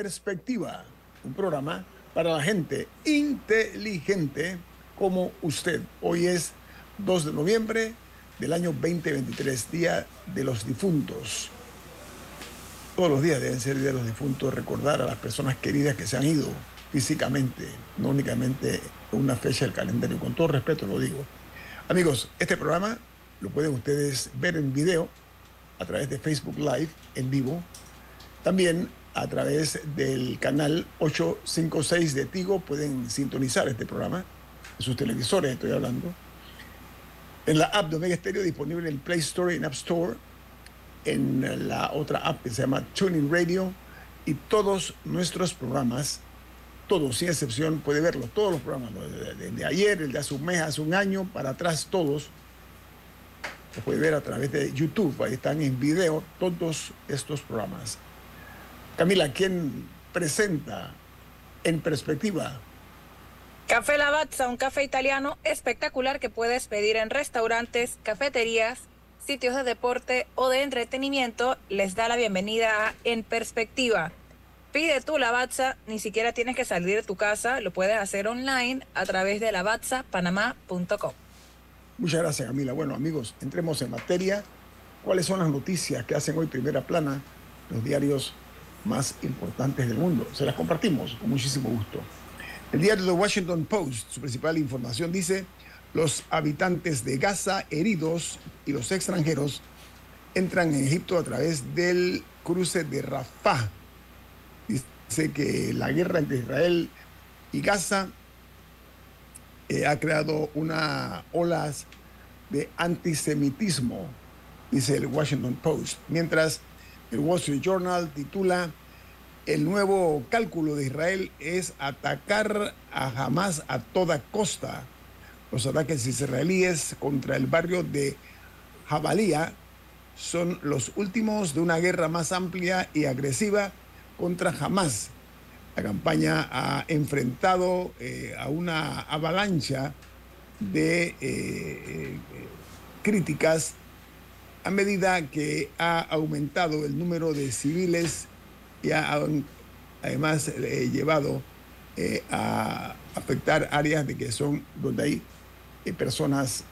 Perspectiva, un programa para la gente inteligente como usted. Hoy es 2 de noviembre del año 2023, Día de los Difuntos. Todos los días deben ser Día de los Difuntos, recordar a las personas queridas que se han ido físicamente, no únicamente una fecha del calendario, con todo respeto lo digo. Amigos, este programa lo pueden ustedes ver en video a través de Facebook Live en vivo, también a través del canal 856 de Tigo. Pueden sintonizar este programa en sus televisores estoy hablando, en la app de Omega Stereo disponible en Play Store y en App Store, en la otra app que se llama Tuning Radio. Y todos nuestros programas, todos sin excepción, puede verlos, todos los programas, de, de, ayer, el de hace un mes, hace un año, para atrás, todos, se puede ver a través de YouTube, ahí están en video todos estos programas. Camila, ¿quién presenta en perspectiva Café Lavazza, un café italiano espectacular que puedes pedir en restaurantes, cafeterías, sitios de deporte o de entretenimiento, les da la bienvenida a En Perspectiva. Pide tu Lavazza, ni siquiera tienes que salir de tu casa, lo puedes hacer online a través de lavazzapanamá.com. Muchas gracias, Camila. Bueno, amigos, entremos en materia. ¿Cuáles son las noticias que hacen hoy primera plana los diarios más importantes del mundo? Se las compartimos con muchísimo gusto. El diario The Washington Post, su principal información dice, los habitantes de Gaza heridos y los extranjeros entran en Egipto a través del cruce de Rafah. Dice que la guerra entre Israel y Gaza eh, ha creado una olas de antisemitismo, dice el Washington Post. Mientras el Wall Street Journal titula el nuevo cálculo de Israel es atacar a Hamas a toda costa. Los ataques israelíes contra el barrio de Jabalía son los últimos de una guerra más amplia y agresiva contra Hamas. La campaña ha enfrentado eh, a una avalancha de eh, eh, críticas a medida que ha aumentado el número de civiles y han además eh, llevado eh, a afectar áreas de que son donde hay eh, personas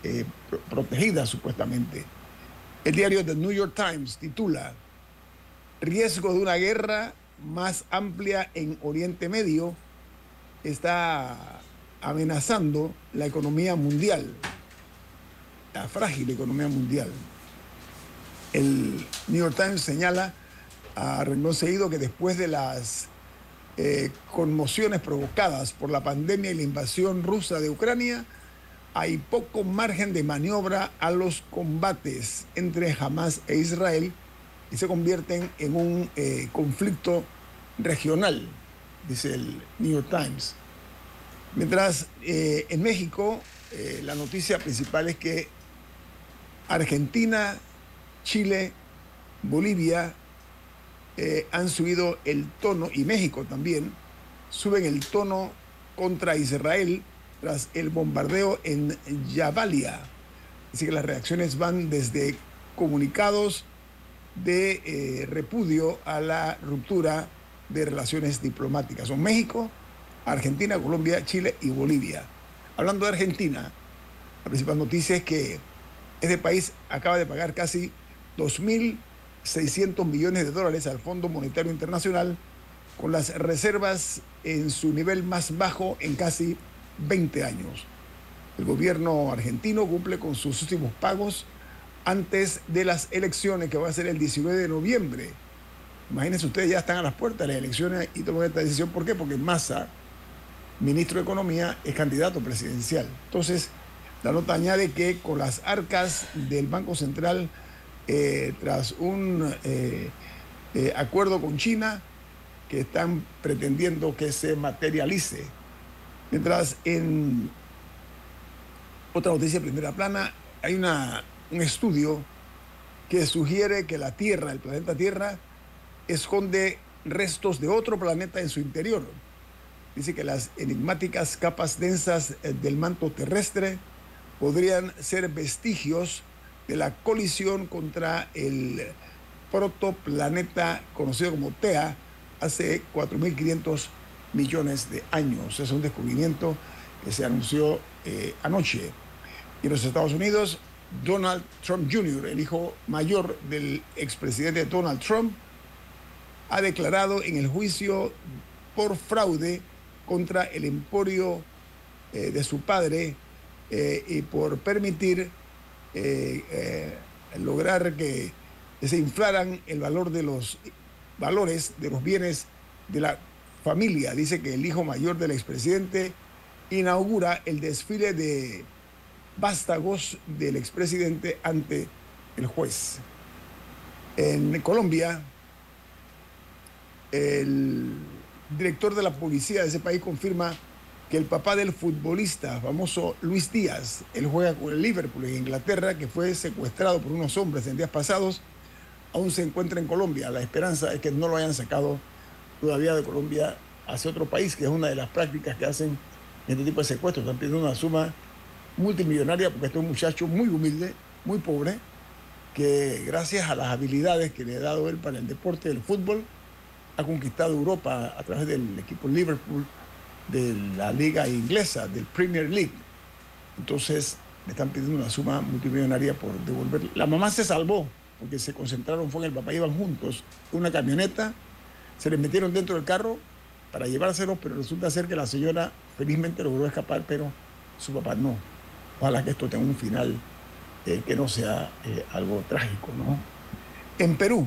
protegidas supuestamente. El diario The New York Times titula Riesgo de una guerra más amplia en Oriente Medio está amenazando la economía mundial, la frágil economía mundial. El New York Times señala a renglón que después de las eh, conmociones provocadas por la pandemia y la invasión rusa de Ucrania, hay poco margen de maniobra a los combates entre Hamas e Israel y se convierten en un eh, conflicto regional, dice el New York Times. Mientras eh, en México la noticia principal es que Argentina, Chile, Bolivia eh, han subido el tono, y México también, suben el tono contra Israel tras el bombardeo en Jabalia. Así que las reacciones van desde comunicados de eh, repudio a la ruptura de relaciones diplomáticas. Son México, Argentina, Colombia, Chile y Bolivia. Hablando de Argentina, la principal noticia es que Este país acaba de pagar casi 2.600 millones de dólares al Fondo Monetario Internacional con las reservas en su nivel más bajo en casi 20 años. El gobierno argentino cumple con sus últimos pagos antes de las elecciones que va a ser el 19 de noviembre. Imagínense ustedes, ya están a las puertas de las elecciones y toman esta decisión. ¿Por qué? Porque Massa, ministro de Economía, es candidato presidencial. Entonces, la nota añade que con las arcas del Banco Central, eh, tras un eh, eh, acuerdo con China, que están pretendiendo que se materialice. Mientras en otra noticia de primera plana, hay una, un estudio que sugiere que la Tierra, el planeta Tierra, esconde restos de otro planeta en su interior. Dice que las enigmáticas capas densas del manto terrestre podrían ser vestigios de la colisión contra el protoplaneta conocido como TEA, hace 4.500 millones de años. Es un descubrimiento que se anunció eh, anoche. Y en los Estados Unidos, Donald Trump Jr., el hijo mayor del expresidente Donald Trump, ha declarado en el juicio por fraude contra el emporio eh, de su padre eh, y por permitir lograr que se inflaran el valor de los valores de los bienes de la familia. Dice que el hijo mayor del expresidente inaugura el desfile de vástagos del expresidente ante el juez. En Colombia, el director de la policía de ese país confirma que el papá del futbolista famoso Luis Díaz, él juega con el Liverpool en Inglaterra, que fue secuestrado por unos hombres en días pasados, aún se encuentra en Colombia. La esperanza es que no lo hayan sacado todavía de Colombia hacia otro país, que es una de las prácticas que hacen este tipo de secuestros. Están pidiendo una suma multimillonaria porque este es un muchacho muy humilde, muy pobre, que gracias a las habilidades que le ha dado él para el deporte del fútbol, ha conquistado Europa a través del equipo Liverpool, de la liga inglesa, del Premier League. Entonces le están pidiendo una suma multimillonaria por devolver. La mamá se salvó, porque se concentraron, fue en el papá, iban juntos, una camioneta, se les metieron dentro del carro para llevárselos, pero resulta ser que la señora felizmente logró escapar, pero su papá no. Ojalá que esto tenga un final eh, que no sea eh, algo trágico, ¿no? En Perú,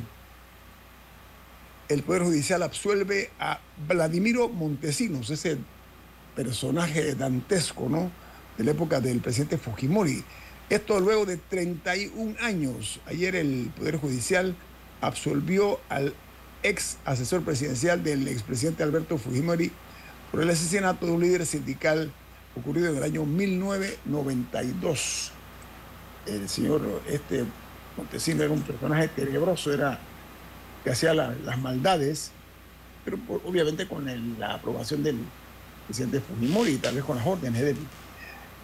el Poder Judicial absuelve a Vladimiro Montesinos, ese personaje dantesco, ¿no? De la época del presidente Fujimori. Esto luego de 31 años. Ayer el Poder Judicial absolvió al ex asesor presidencial del expresidente Alberto Fujimori por el asesinato de un líder sindical ocurrido en el año 1992. El señor este Montesino era un personaje tenebroso, era que hacía las maldades, pero obviamente con la aprobación del presidente Fujimori y tal vez con las órdenes de él.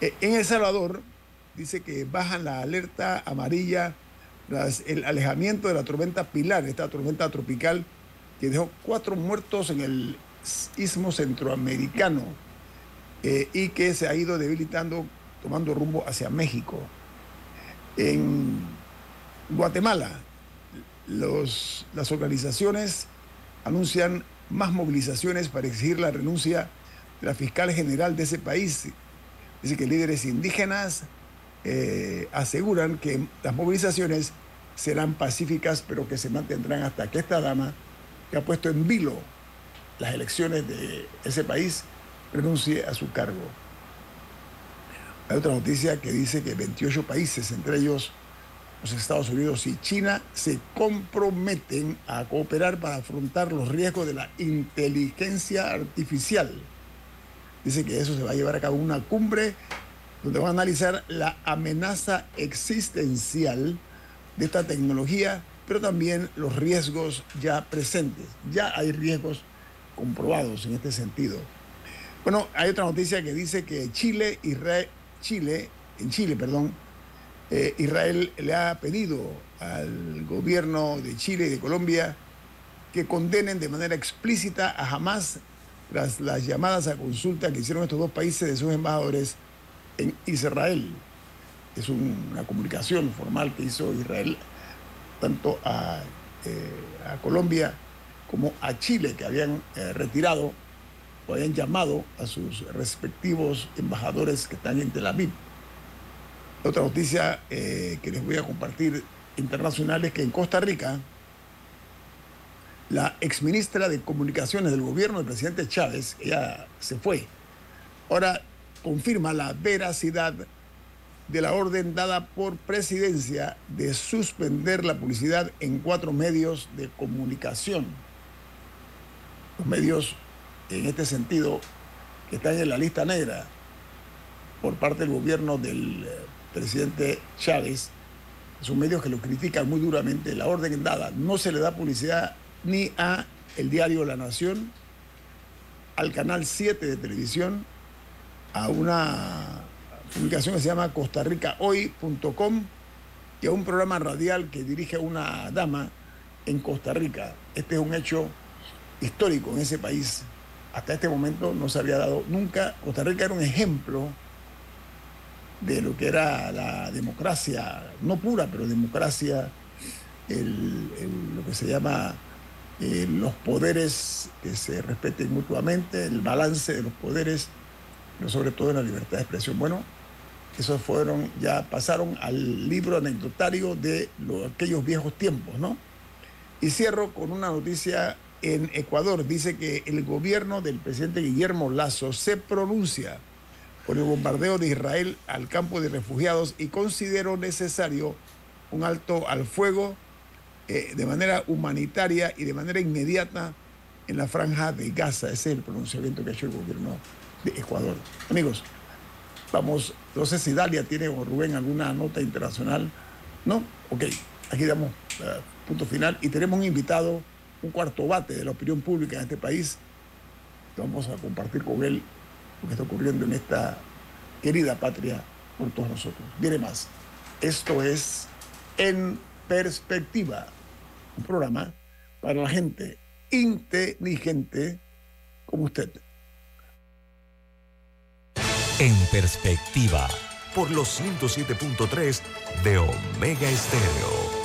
Eh, en El Salvador, dice que bajan la alerta amarilla tras el alejamiento de la tormenta Pilar, esta tormenta tropical que dejó cuatro muertos en el istmo centroamericano eh, y que se ha ido debilitando, tomando rumbo hacia México. En Guatemala, los, las organizaciones anuncian más movilizaciones para exigir la renuncia de la fiscal general de ese país. Dice que líderes indígenas, eh, aseguran que las movilizaciones serán pacíficas, pero que se mantendrán hasta que esta dama, que ha puesto en vilo las elecciones de ese país, renuncie a su cargo. Hay otra noticia que dice que 28 países, entre ellos los Estados Unidos y China, se comprometen a cooperar para afrontar los riesgos de la inteligencia artificial. Dice que eso se va a llevar a cabo una cumbre donde van a analizar la amenaza existencial de esta tecnología, pero también los riesgos ya presentes. Ya hay riesgos comprobados en este sentido. Bueno, hay otra noticia que dice que Chile, Israel, Chile, en Chile, perdón, eh, Israel le ha pedido al gobierno de Chile y de Colombia que condenen de manera explícita a Hamas tras las llamadas a consulta que hicieron estos dos países de sus embajadores en Israel. es una comunicación formal que hizo Israel tanto a, eh, Colombia como a Chile, que habían eh, retirado o habían llamado a sus respectivos embajadores que están en Tel Aviv. Otra noticia eh, que les voy a compartir internacional es que en Costa Rica, la exministra de Comunicaciones del gobierno del presidente Chávez, ella se fue, ahora confirma la veracidad de la orden dada por presidencia de suspender la publicidad en cuatro medios de comunicación. Los medios, en este sentido, que están en la lista negra por parte del gobierno del eh, presidente Chávez, son medios que lo critican muy duramente. La orden dada no se le da publicidad ni a el diario La Nación, al canal 7 de televisión, a una publicación que se llama costarricahoy.com y a un programa radial que dirige una dama en Costa Rica. Este es un hecho histórico en ese país. Hasta este momento no se había dado nunca. Costa Rica era un ejemplo de lo que era la democracia, no pura, pero democracia, lo que se llama eh, los poderes que se respeten mutuamente, el balance de los poderes, pero sobre todo en la libertad de expresión. Bueno, esos fueron, ya pasaron al libro anecdotario de aquellos viejos tiempos, ¿no? Y cierro con una noticia en Ecuador. Dice que el gobierno del presidente Guillermo Lazo se pronuncia por el bombardeo de Israel al campo de refugiados y consideró necesario un alto al fuego eh, de manera humanitaria y de manera inmediata en la franja de Gaza. Ese es el pronunciamiento que ha hecho el gobierno de Ecuador. Amigos, vamos, no sé si Dalia tiene o Rubén alguna nota internacional. ¿No? Ok, aquí damos eh, punto final y tenemos un invitado, un cuarto bate de la opinión pública en este país. Vamos a compartir con él lo está ocurriendo en esta querida patria por todos nosotros. Viene más. Esto es En Perspectiva, un programa para la gente inteligente como usted. En Perspectiva, por los 107.3 de Omega Estéreo.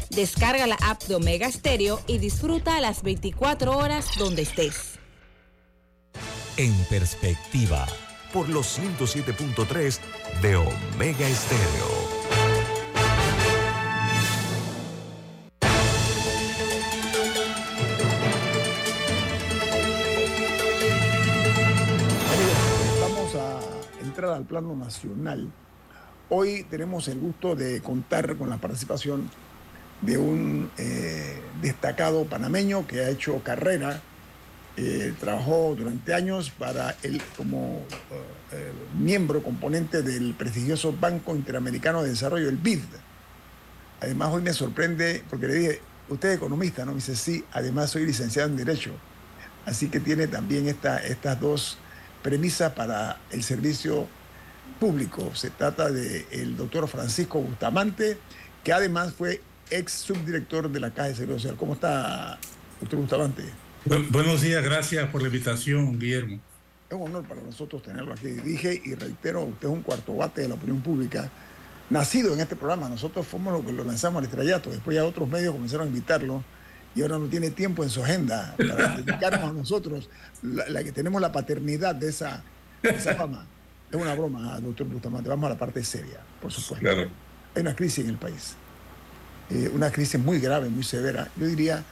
Descarga la app de Omega Stereo y disfruta las 24 horas donde estés. En Perspectiva, por los 107.3 de Omega Estéreo. Vamos a entrar al plano nacional. Hoy tenemos el gusto de contar con la participación de un eh, destacado panameño que ha hecho carrera, eh, trabajó durante años para él como eh, miembro, componente del prestigioso Banco Interamericano de Desarrollo, el BID. Además, hoy me sorprende porque le dije, usted es economista, ¿no? Me dice, sí, además soy licenciado en Derecho. Así que tiene también esta, estas dos premisas para el servicio público. Se trata del doctor Francisco Bustamante, que además fue ex subdirector de la Caja de Seguro Social. ¿Cómo está, doctor Bustamante? buenos días, gracias por la invitación, Guillermo. Es un honor para nosotros tenerlo aquí. Dije y reitero, usted es un cuarto bate de la opinión pública, nacido en este programa. Nosotros fuimos los que lo lanzamos al estrellato. Después ya otros medios comenzaron a invitarlo y ahora no tiene tiempo en su agenda para dedicarnos a nosotros, la, que tenemos la paternidad de esa, esa fama. es una broma, doctor Bustamante. Vamos a la parte seria, por supuesto. Claro. Hay una crisis en el país. Eh, una crisis muy grave, muy severa. Yo diría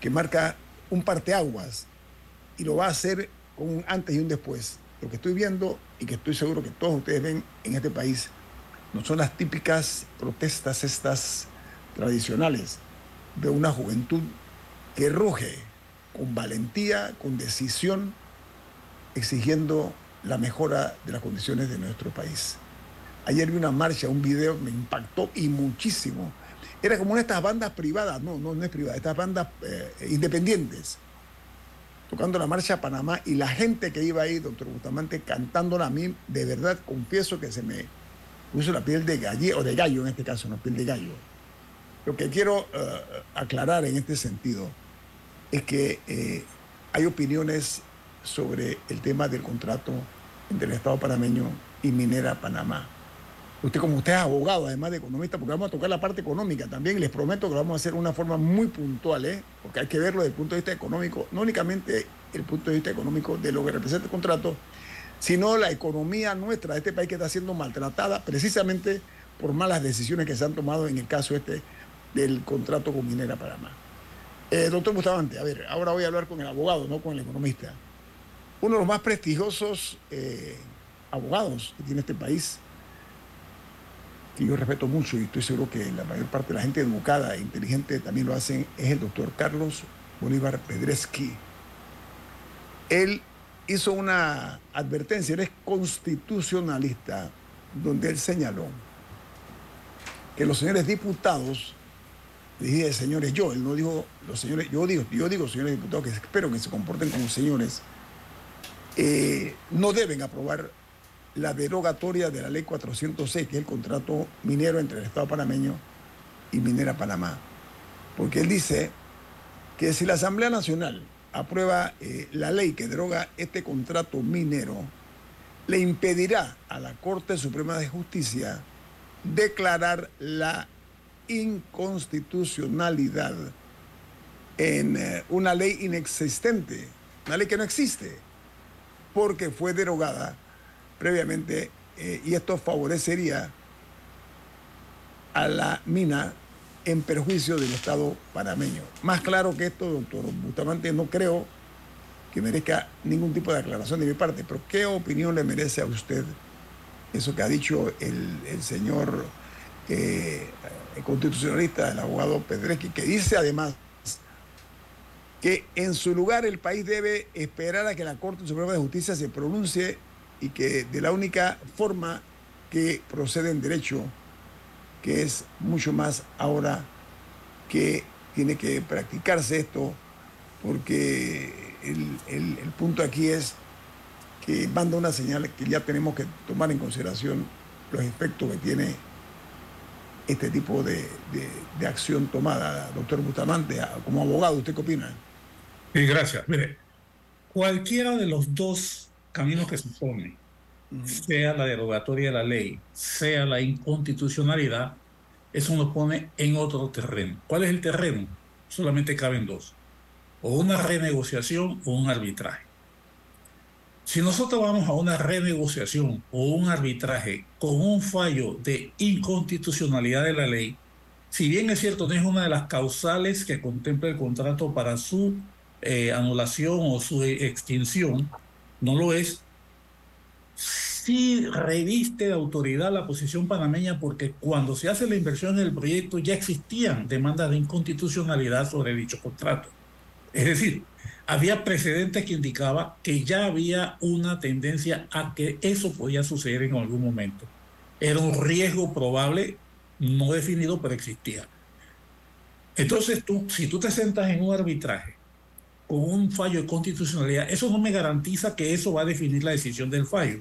que marca un parteaguas y lo va a hacer con un antes y un después. Lo que estoy viendo y que estoy seguro que todos ustedes ven en este país no son las típicas protestas estas tradicionales de una juventud que ruge con valentía, con decisión, exigiendo la mejora de las condiciones de nuestro país. Ayer vi una marcha, un video, me impactó y muchísimo. Era como una de estas bandas privadas, no, no, no es privada, estas bandas eh, independientes, tocando la marcha a Panamá y la gente que iba ahí, doctor Bustamante, cantándola a mí, de verdad confieso que se me puso la piel de gallo, o de gallo en este caso, no piel de gallo. Lo que quiero eh, aclarar en este sentido es que eh, hay opiniones sobre el tema del contrato entre el Estado panameño y Minera Panamá. Usted, como usted es abogado, además de economista, porque vamos a tocar la parte económica también, y les prometo que lo vamos a hacer de una forma muy puntual, ¿eh? porque hay que verlo desde el punto de vista económico, no únicamente el punto de vista económico de lo que representa el contrato, sino la economía nuestra de este país que está siendo maltratada precisamente por malas decisiones que se han tomado en el caso este del contrato con Minera Panamá. Eh, doctor Bustamante, a ver, ahora voy a hablar con el abogado, no con el economista. Uno de los más prestigiosos eh, abogados que tiene este país, que yo respeto mucho y estoy seguro que la mayor parte de la gente educada e inteligente también lo hacen, es el doctor Carlos Bolívar Pedreschi. Él hizo una advertencia, él es constitucionalista, donde él señaló que los señores diputados dije señores yo, él no dijo los señores, yo digo, yo digo señores diputados que espero que se comporten como señores, eh, no deben aprobar la derogatoria de la ley 406, que es el contrato minero entre el Estado panameño y Minera Panamá. Porque él dice que si la Asamblea Nacional aprueba eh, la ley que deroga este contrato minero, le impedirá a la Corte Suprema de Justicia declarar la inconstitucionalidad en eh, una ley inexistente, una ley que no existe, porque fue derogada previamente eh, y esto favorecería a la mina en perjuicio del Estado panameño. Más claro que esto, doctor Bustamante, no creo que merezca ningún tipo de aclaración de mi parte, pero ¿qué opinión le merece a usted eso que ha dicho el, señor eh, constitucionalista, el abogado Pedreschi, que dice además que en su lugar el país debe esperar a que la Corte Suprema de Justicia se pronuncie y que de la única forma que procede en derecho, que es mucho más ahora que tiene que practicarse esto, porque el, el punto aquí es que manda una señal que ya tenemos que tomar en consideración los efectos que tiene este tipo de, acción tomada, doctor Bustamante, como abogado, ¿usted qué opina? Sí, gracias. Mire, cualquiera de los dos caminos que se pone, sea la derogatoria de la ley, sea la inconstitucionalidad, eso nos pone en otro terreno. ¿Cuál es el terreno? Solamente caben dos, o una renegociación o un arbitraje. Si nosotros vamos a una renegociación o un arbitraje con un fallo de inconstitucionalidad de la ley, si bien es cierto, no es una de las causales que contempla el contrato para su eh, anulación o su extinción, no lo es, sí reviste de autoridad la posición panameña porque cuando se hace la inversión en el proyecto ya existían demandas de inconstitucionalidad sobre dicho contrato. Es decir, había precedentes que indicaba que ya había una tendencia a que eso podía suceder en algún momento. Era un riesgo probable, no definido, pero existía. Entonces, tú, si tú te sentas en un arbitraje con un fallo de constitucionalidad, eso no me garantiza que eso va a definir la decisión del fallo,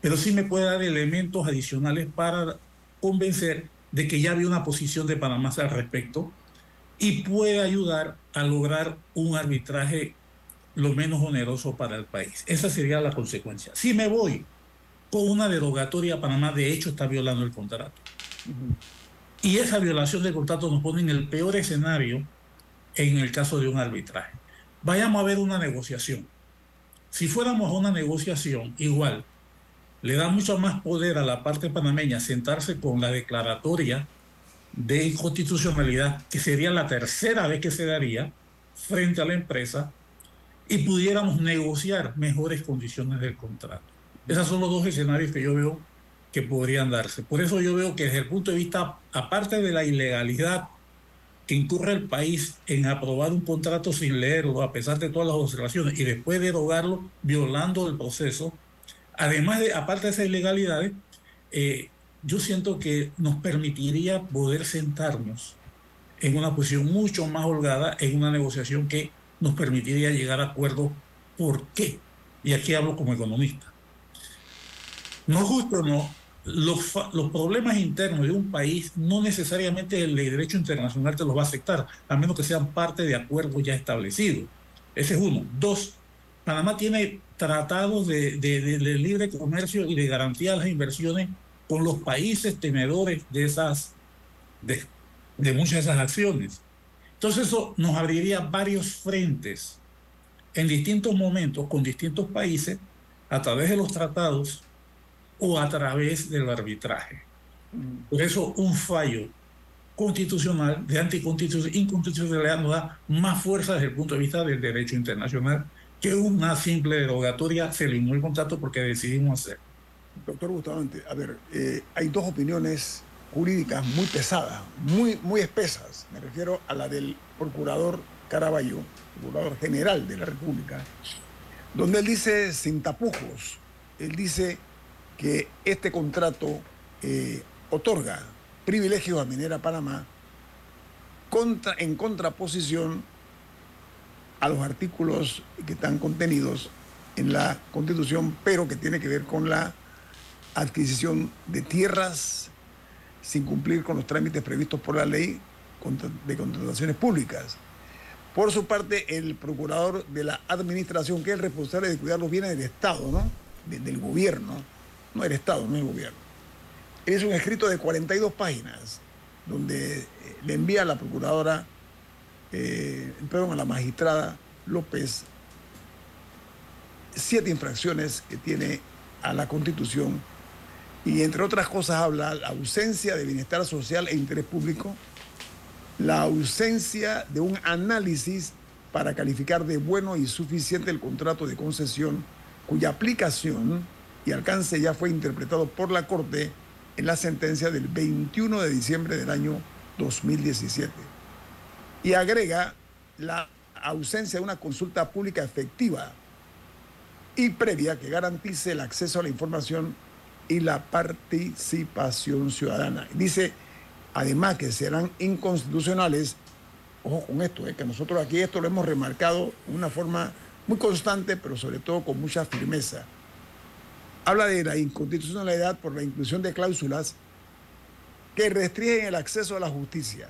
pero sí me puede dar elementos adicionales para convencer de que ya había una posición de Panamá al respecto y puede ayudar a lograr un arbitraje lo menos oneroso para el país. Esa sería la consecuencia. Si me voy con una derogatoria, Panamá de hecho está violando el contrato. Y esa violación del contrato nos pone en el peor escenario en el caso de un arbitraje. Vayamos a ver una negociación. Si fuéramos a una negociación igual, le da mucho más poder a la parte panameña sentarse con la declaratoria de inconstitucionalidad, que sería la tercera vez que se daría frente a la empresa, y pudiéramos negociar mejores condiciones del contrato. Esos son los dos escenarios que yo veo que podrían darse. Por eso yo veo que desde el punto de vista, aparte de la ilegalidad que incurre el país en aprobar un contrato sin leerlo, a pesar de todas las observaciones, y después derogarlo violando el proceso, además de, aparte de esas ilegalidades, eh, yo siento que nos permitiría poder sentarnos en una posición mucho más holgada en una negociación que nos permitiría llegar a acuerdos. ¿Por qué? Y aquí hablo como economista. No justo no, los, los, problemas internos de un país no necesariamente el derecho internacional te los va a aceptar, a menos que sean parte de acuerdos ya establecidos. Ese es uno. Dos, Panamá tiene tratados de, de, libre comercio y de garantía de las inversiones con los países tenedores de esas, de, de muchas de esas acciones. Entonces eso nos abriría varios frentes en distintos momentos con distintos países a través de los tratados o a través del arbitraje. Por eso un fallo constitucional de anticonstitucionalidad nos da más fuerza desde el punto de vista del derecho internacional que una simple derogatoria se eliminó el contrato porque decidimos hacer. Doctor Bustamante, a ver, eh, hay dos opiniones jurídicas muy pesadas, muy, muy espesas. Me refiero a la del procurador Caraballo, procurador general de la República, donde él dice sin tapujos, él dice que este contrato eh, otorga privilegios a Minera Panamá contra, en contraposición a los artículos que están contenidos en la Constitución, pero que tiene que ver con la adquisición de tierras sin cumplir con los trámites previstos por la ley de contrataciones públicas. Por su parte, el procurador de la administración, que es responsable de cuidar los bienes del Estado, ¿no? del gobierno, no el Estado, no el gobierno. Es un escrito de 42 páginas donde eh, le envía a la procuradora, eh, perdón, a la magistrada López siete infracciones que tiene a la Constitución y entre otras cosas habla la ausencia de bienestar social e interés público, la ausencia de un análisis para calificar de bueno y suficiente el contrato de concesión cuya aplicación y alcance ya fue interpretado por la Corte en la sentencia del 21 de diciembre del año 2017. Y agrega la ausencia de una consulta pública efectiva y previa que garantice el acceso a la información y la participación ciudadana. Dice, además, que serán inconstitucionales, ojo con esto, es eh, que nosotros aquí esto lo hemos remarcado de una forma muy constante, pero sobre todo con mucha firmeza habla de la inconstitucionalidad por la inclusión de cláusulas que restringen el acceso a la justicia,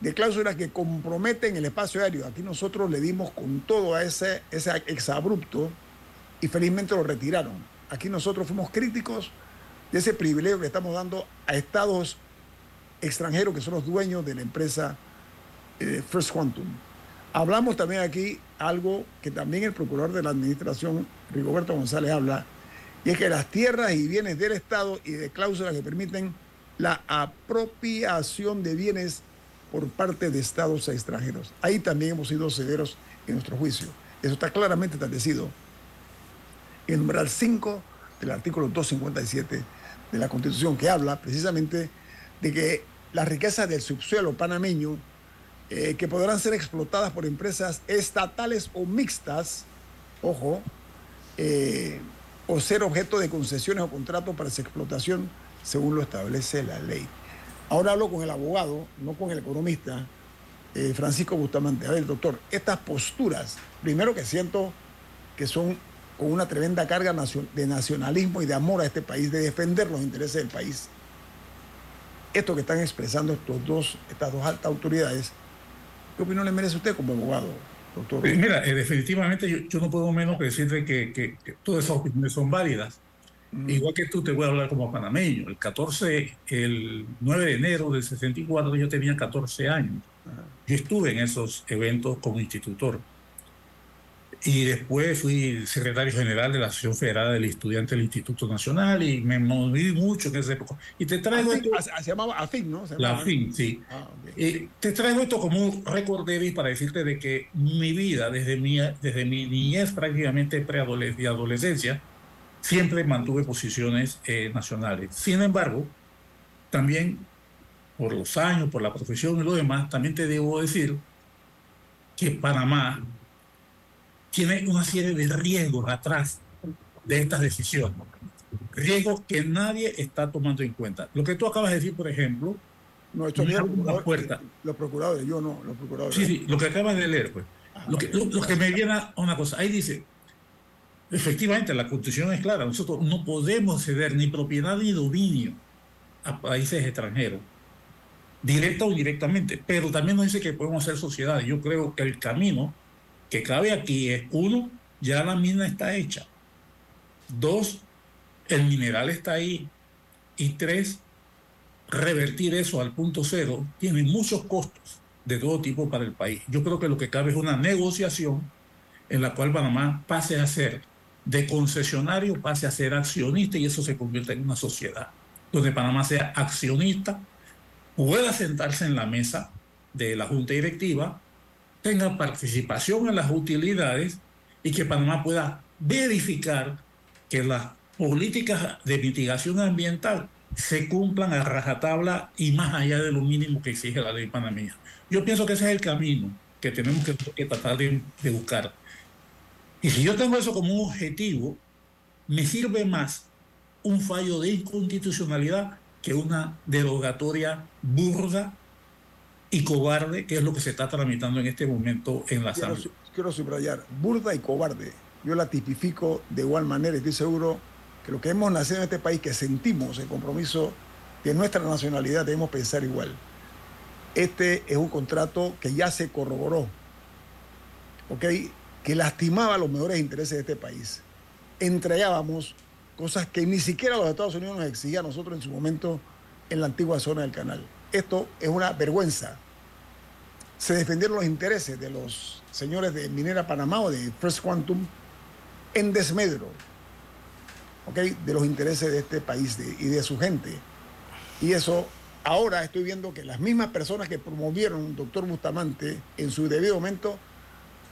de cláusulas que comprometen el espacio aéreo. Aquí nosotros le dimos con todo a ese, ese exabrupto y felizmente lo retiraron. Aquí nosotros fuimos críticos de ese privilegio que estamos dando a estados extranjeros que son los dueños de la empresa eh, First Quantum. Hablamos también aquí algo que también el procurador de la administración, Rigoberto González, habla, y es que las tierras y bienes del Estado y de cláusulas que permiten la apropiación de bienes por parte de estados extranjeros. Ahí también hemos sido severos en nuestro juicio. Eso está claramente establecido en el numeral 5 del artículo 257 de la Constitución, que habla precisamente de que las riquezas del subsuelo panameño, eh, que podrán ser explotadas por empresas estatales o mixtas, ojo, eh, o ser objeto de concesiones o contratos para su explotación según lo establece la ley. Ahora hablo con el abogado, no con el economista, eh, Francisco Bustamante. A ver, doctor, estas posturas, primero que siento que son con una tremenda carga de nacionalismo y de amor a este país, de defender los intereses del país. Esto que están expresando estos dos, estas dos altas autoridades, ¿qué opinión le merece usted como abogado? Mira, eh, definitivamente yo, no puedo menos que decirte que, todas esas opiniones son válidas. Mm. Igual que tú te voy a hablar como panameño. El 14, el 9 de enero del 64 yo tenía 14 años. Yo estuve en esos eventos como institutor. Y después fui secretario general de la Asociación Federal del Estudiante del Instituto Nacional y me moví mucho en esa época. Y te traigo esto, se llamaba AFIN, ¿no? la AFIN, sí. Ah, te traigo esto como un récord débil para decirte de que mi vida, desde mi, desde mi niñez prácticamente preadolescencia y adolescencia, siempre mantuve posiciones eh, nacionales. Sin embargo, también por los años, por la profesión y lo demás, también te debo decir que Panamá tiene una serie de riesgos atrás de estas decisiones. Riesgos que nadie está tomando en cuenta. Lo que tú acabas de decir, por ejemplo, no, esto es una puerta. Los procuradores, yo no, los procuradores. Sí, sí, lo que acabas de leer, pues. Ah, lo, que, lo, que me viene a una cosa, ahí dice, efectivamente, la constitución es clara, nosotros no podemos ceder ni propiedad ni dominio a países extranjeros, directa o indirectamente, pero también nos dice que podemos hacer sociedades. Yo creo que el camino que cabe aquí es, uno, ya la mina está hecha. Dos, el mineral está ahí. Y tres, revertir eso al punto cero tiene muchos costos de todo tipo para el país. Yo creo que lo que cabe es una negociación en la cual Panamá pase a ser de concesionario, pase a ser accionista y eso se convierte en una sociedad donde Panamá sea accionista, pueda sentarse en la mesa de la junta directiva tenga participación en las utilidades y que Panamá pueda verificar que las políticas de mitigación ambiental se cumplan a rajatabla y más allá de lo mínimo que exige la ley panameña. Yo pienso que ese es el camino que tenemos que, tratar de, de buscar. Y si yo tengo eso como un objetivo, me sirve más un fallo de inconstitucionalidad que una derogatoria burda y cobarde, que es lo que se está tramitando en este momento en la quiero, Asamblea. Quiero subrayar, burda y cobarde. Yo la tipifico de igual manera estoy seguro que lo que hemos nacido en este país, que sentimos el compromiso de nuestra nacionalidad, debemos pensar igual. Este es un contrato que ya se corroboró, ¿ok? Que lastimaba los mejores intereses de este país. Entregábamos cosas que ni siquiera los Estados Unidos nos exigían a nosotros en su momento en la antigua zona del canal. Esto es una vergüenza. Se defendieron los intereses de los señores de Minera Panamá o de First Quantum en desmedro de los intereses de este país y de su gente. Y eso, ahora estoy viendo que las mismas personas que promovieron doctor Bustamante en su debido momento,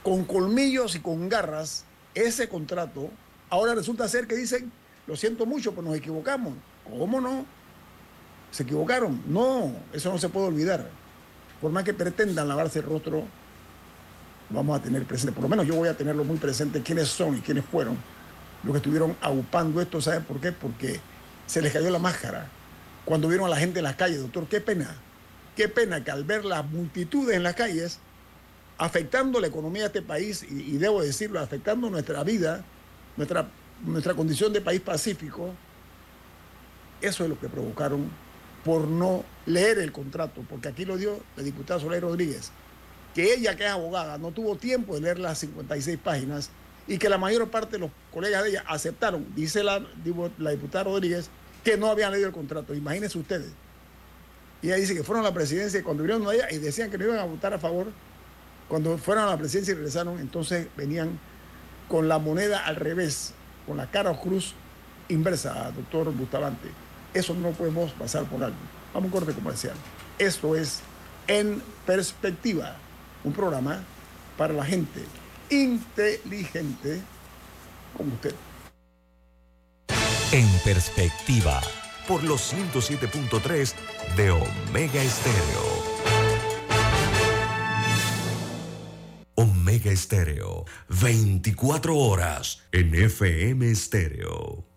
con colmillos y con garras, ese contrato, ahora resulta ser que dicen, lo siento mucho, pues nos equivocamos. ¿Cómo no? Se equivocaron. No, eso no se puede olvidar. Por más que pretendan lavarse el rostro, vamos a tener presente, por lo menos yo voy a tenerlo muy presente, quiénes son y quiénes fueron los que estuvieron agupando esto. ¿Saben por qué? Porque se les cayó la máscara. Cuando vieron a la gente en las calles, doctor, qué pena. Qué pena que al ver las multitudes en las calles, afectando la economía de este país, y, y debo decirlo, afectando nuestra vida, nuestra, nuestra condición de país pacífico, eso es lo que provocaron por no leer el contrato, porque aquí lo dio la diputada Soledad Rodríguez, que ella que es abogada no tuvo tiempo de leer las 56 páginas y que la mayor parte de los colegas de ella aceptaron, dice la, diputada Rodríguez, que no habían leído el contrato. Imagínense ustedes. Y ella dice que fueron a la presidencia y cuando vinieron a ella y decían que no iban a votar a favor, cuando fueron a la presidencia y regresaron, entonces venían con la moneda al revés, con la cara o cruz inversa, doctor Bustamante. Eso no podemos pasar por algo. Vamos a un corte comercial. Esto es En Perspectiva, un programa para la gente inteligente como usted. En Perspectiva, por los 107.3 de Omega Estéreo. Omega Estéreo, 24 horas en FM Estéreo.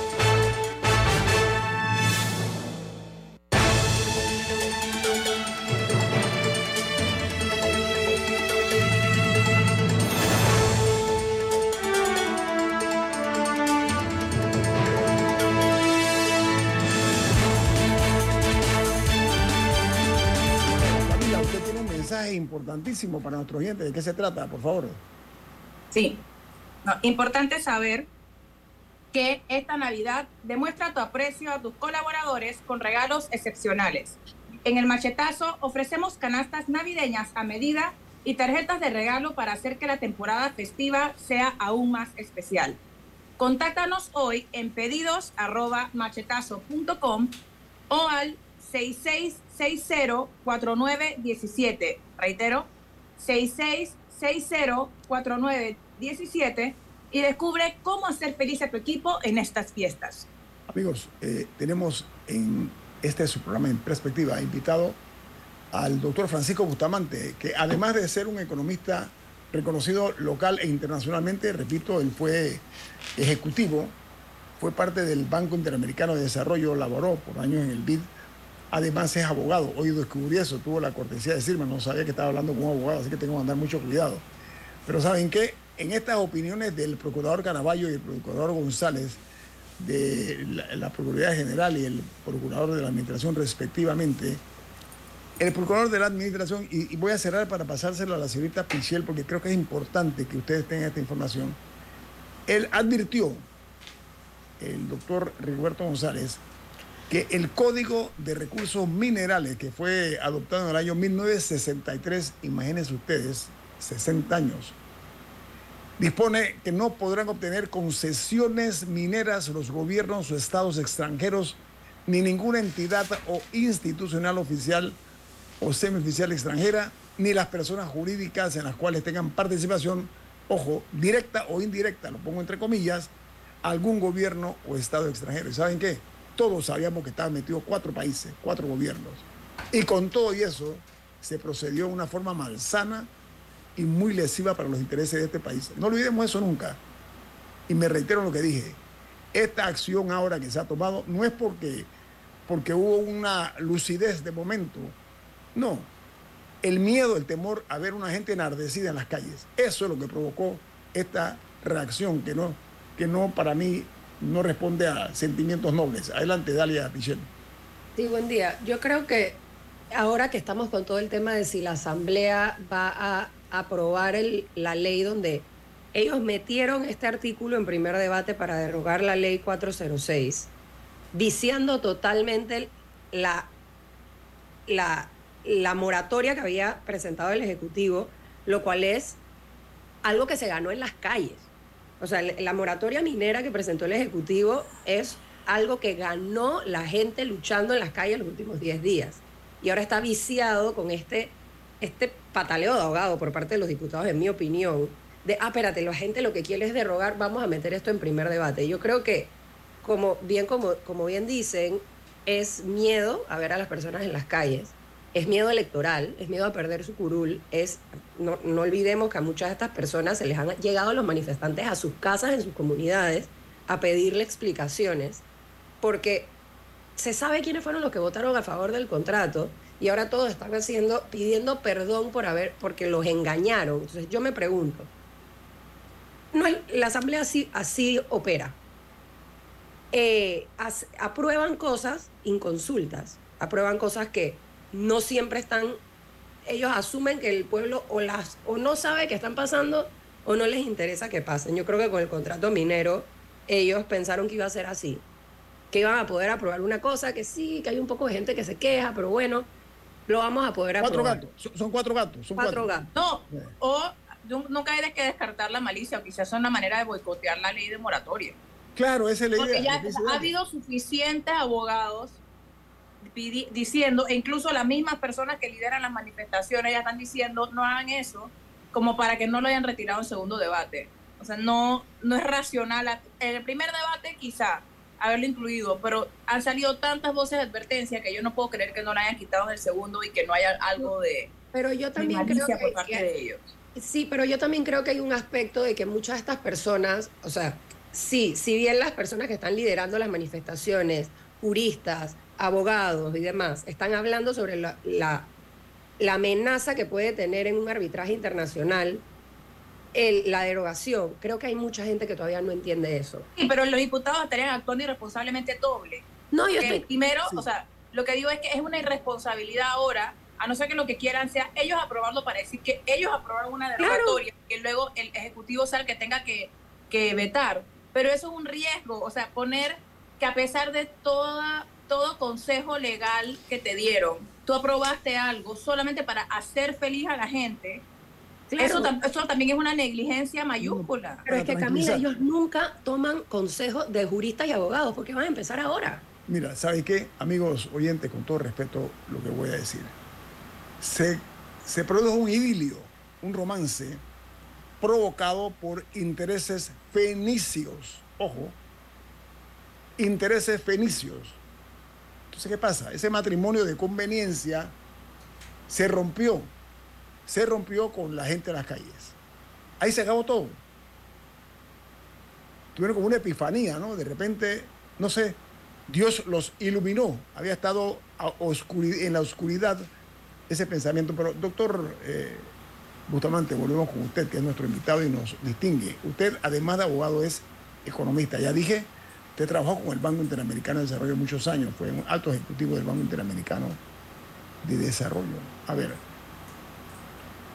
Importantísimo para nuestros oyentes. ¿De qué se trata, por favor? Sí. Importante saber que esta Navidad demuestra tu aprecio a tus colaboradores con regalos excepcionales. En el machetazo ofrecemos canastas navideñas a medida y tarjetas de regalo para hacer que la temporada festiva sea aún más especial. Contáctanos hoy en pedidos machetazo.com o al 6660-4917. Reitero, 6660-4917 y descubre cómo hacer feliz a tu equipo en estas fiestas. Amigos, eh, tenemos en este su programa en perspectiva invitado al doctor Francisco Bustamante, que además de ser un economista reconocido local e internacionalmente, repito, él fue ejecutivo, fue parte del Banco Interamericano de Desarrollo, laboró por años en el BID, además es abogado, hoy descubrí eso, tuvo la cortesía de decirme, no sabía que estaba hablando con un abogado, así que tengo que andar mucho cuidado. Pero ¿saben qué? En estas opiniones del procurador Caraballo y el procurador González, de la, Procuraduría General y el procurador de la Administración respectivamente, el procurador de la Administración, y, y, voy a cerrar para pasárselo a la señorita Pichel, porque creo que es importante que ustedes tengan esta información, él advirtió, el doctor Rigoberto González, que el Código de Recursos Minerales, que fue adoptado en el año 1963, imagínense ustedes, 60 años, dispone que no podrán obtener concesiones mineras los gobiernos o estados extranjeros ni ninguna entidad o institucional oficial o semioficial extranjera, ni las personas jurídicas en las cuales tengan participación, ojo, directa o indirecta, lo pongo entre comillas, algún gobierno o estado extranjero. ¿Y saben qué? Todos sabíamos que estaban metidos cuatro países, cuatro gobiernos. Y con todo y eso, se procedió de una forma malsana y muy lesiva para los intereses de este país. No olvidemos eso nunca. Y me reitero lo que dije. Esta acción ahora que se ha tomado no es porque, porque hubo una lucidez de momento. No. El miedo, el temor a ver una gente enardecida en las calles. Eso es lo que provocó esta reacción que no, que no para mí no responde a sentimientos nobles. Adelante, Dalia Pichel. Sí, buen día. Yo creo que ahora que estamos con todo el tema de si la Asamblea va a aprobar la ley donde ellos metieron este artículo en primer debate para derogar la ley 406, viciando totalmente la, la, la moratoria que había presentado el Ejecutivo, lo cual es algo que se ganó en las calles. O sea, la moratoria minera que presentó el Ejecutivo es algo que ganó la gente luchando en las calles los últimos 10 días. Y ahora está viciado con este, este pataleo de ahogado por parte de los diputados, en mi opinión, de, ah, espérate, la gente lo que quiere es derogar, vamos a meter esto en primer debate. Yo creo que, como bien, como, como bien dicen, es miedo a ver a las personas en las calles, es miedo electoral, es miedo a perder su curul, es, no, no olvidemos que a muchas de estas personas se les han llegado los manifestantes a sus casas, en sus comunidades, a pedirle explicaciones, porque se sabe quiénes fueron los que votaron a favor del contrato y ahora todos están haciendo, pidiendo perdón por haber, porque los engañaron. Entonces yo me pregunto, no, la asamblea así, así opera. Eh, aprueban cosas inconsultas, aprueban cosas que no siempre están, ellos asumen que el pueblo o, las, o no sabe que están pasando o no les interesa que pasen. Yo creo que con el contrato minero ellos pensaron que iba a ser así, que iban a poder aprobar una cosa, que sí, que hay un poco de gente que se queja, pero bueno, lo vamos a poder cuatro aprobar. gatos, son, cuatro gatos. Son Cuatro cuatro. gatos. No, o nunca hay que descartar la malicia, o quizás es una manera de boicotear la ley de moratoria. Claro, esa es la Porque idea. ya ha habido suficientes abogados diciendo, e incluso las mismas personas que lideran las manifestaciones ya están diciendo, no hagan eso, como para que no lo hayan retirado en segundo debate. O sea, no, no es racional. En el primer debate quizá haberlo incluido, pero han salido tantas voces de advertencia que yo no puedo creer que no la hayan quitado en el segundo y que no haya algo de, Pero yo también creo malicia por que, parte que- de ellos. Sí, pero yo también creo que hay un aspecto de que muchas de estas personas, o sea, sí, si bien las personas que están liderando las manifestaciones, juristas, abogados y demás, están hablando sobre la, la, la amenaza que puede tener en un arbitraje internacional el- la derogación, creo que hay mucha gente que todavía no entiende eso. Sí, pero los diputados estarían actuando irresponsablemente doble. No, yo Que estoy... primero, Sí. o sea, lo que digo es que es una irresponsabilidad ahora a no ser que lo que quieran sea ellos aprobarlo para decir que ellos aprobaron una derogatoria, que luego el Ejecutivo sea el que tenga que, que vetar. Pero eso es un riesgo, o sea, poner que a pesar de toda, todo consejo legal que te dieron, tú aprobaste algo solamente para hacer feliz a la gente, eso, eso, también es una negligencia mayúscula. Pero es que Camila, ellos nunca toman consejos de juristas y abogados porque van a empezar ahora. Mira, ¿sabe qué? Amigos oyentes, con todo respeto lo que voy a decir. Se, se produjo un idilio, un romance provocado por intereses fenicios. Ojo, intereses fenicios. Entonces, ¿qué pasa? Ese matrimonio de conveniencia se rompió se rompió con la gente en las calles. Ahí se acabó todo. Tuvieron como una epifanía, ¿no? De repente, no sé, Dios los iluminó. Había estado en la oscuridad ese pensamiento. Pero, doctor eh, Bustamante, volvemos con usted, que es nuestro invitado y nos distingue. Usted, además de abogado, es economista. Ya dije, usted trabajó con el Banco Interamericano de Desarrollo muchos años, fue un alto ejecutivo del Banco Interamericano de Desarrollo. A ver,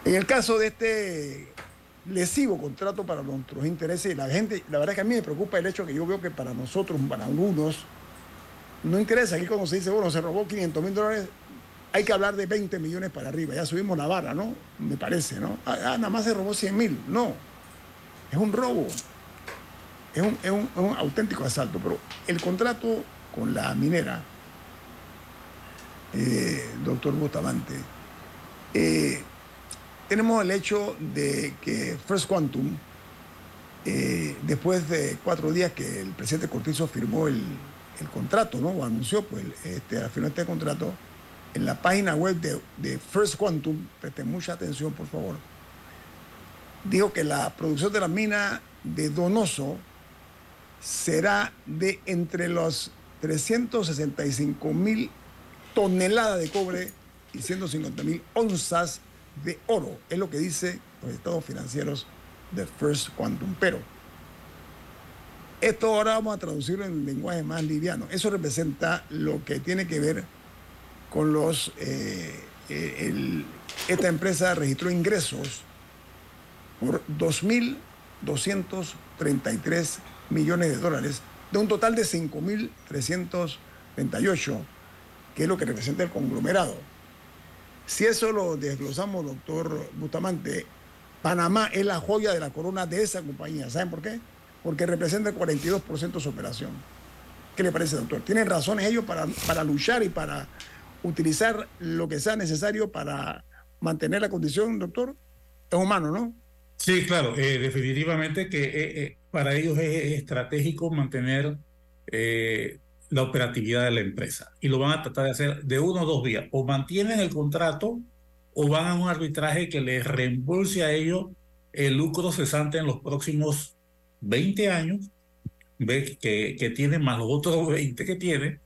en el caso de este lesivo contrato para nuestros intereses, la gente, la verdad es que a mí me preocupa el hecho que yo veo que para nosotros, para algunos, no interesa. Aquí cuando se dice, bueno, se robó 500 mil dólares, hay que hablar de 20 millones para arriba. Ya subimos la vara, ¿no? Me parece, ¿no? Ah, ah nada más se robó 100 mil. No, es un robo. Es un, auténtico asalto. Pero el contrato con la minera, eh, doctor Bustamante, eh, tenemos el hecho de que First Quantum, eh, después de cuatro días que el presidente Cortizo firmó el, contrato, ¿no? O anunció, pues, este, firmó este contrato, en la página web de, First Quantum, presten mucha atención, por favor, dijo que la producción de la mina de Donoso será de entre los 365 mil toneladas de cobre y 150 mil onzas de oro. Es lo que dice los estados financieros de First Quantum. Pero esto ahora vamos a traducirlo en lenguaje más liviano. Eso representa lo que tiene que ver con los... Eh, eh, esta empresa registró ingresos por 2.233 millones de dólares, de un total de 5.338, que es lo que representa el conglomerado. Si eso lo desglosamos, doctor Bustamante, Panamá es la joya de la corona de esa compañía. ¿Saben por qué? Porque representa el 42% de su operación. ¿Qué le parece, doctor? ¿Tienen razones ellos para, para luchar y para utilizar lo que sea necesario para mantener la condición, doctor? Es humano, ¿no? Sí, claro, eh, definitivamente que eh, eh, para ellos es, estratégico mantener la operatividad de la empresa. Y lo van a tratar de hacer de uno o dos vías. O mantienen el contrato o van a un arbitraje que les reembolse a ellos el lucro cesante en los próximos 20 años que, que tienen más los otros 20 que tienen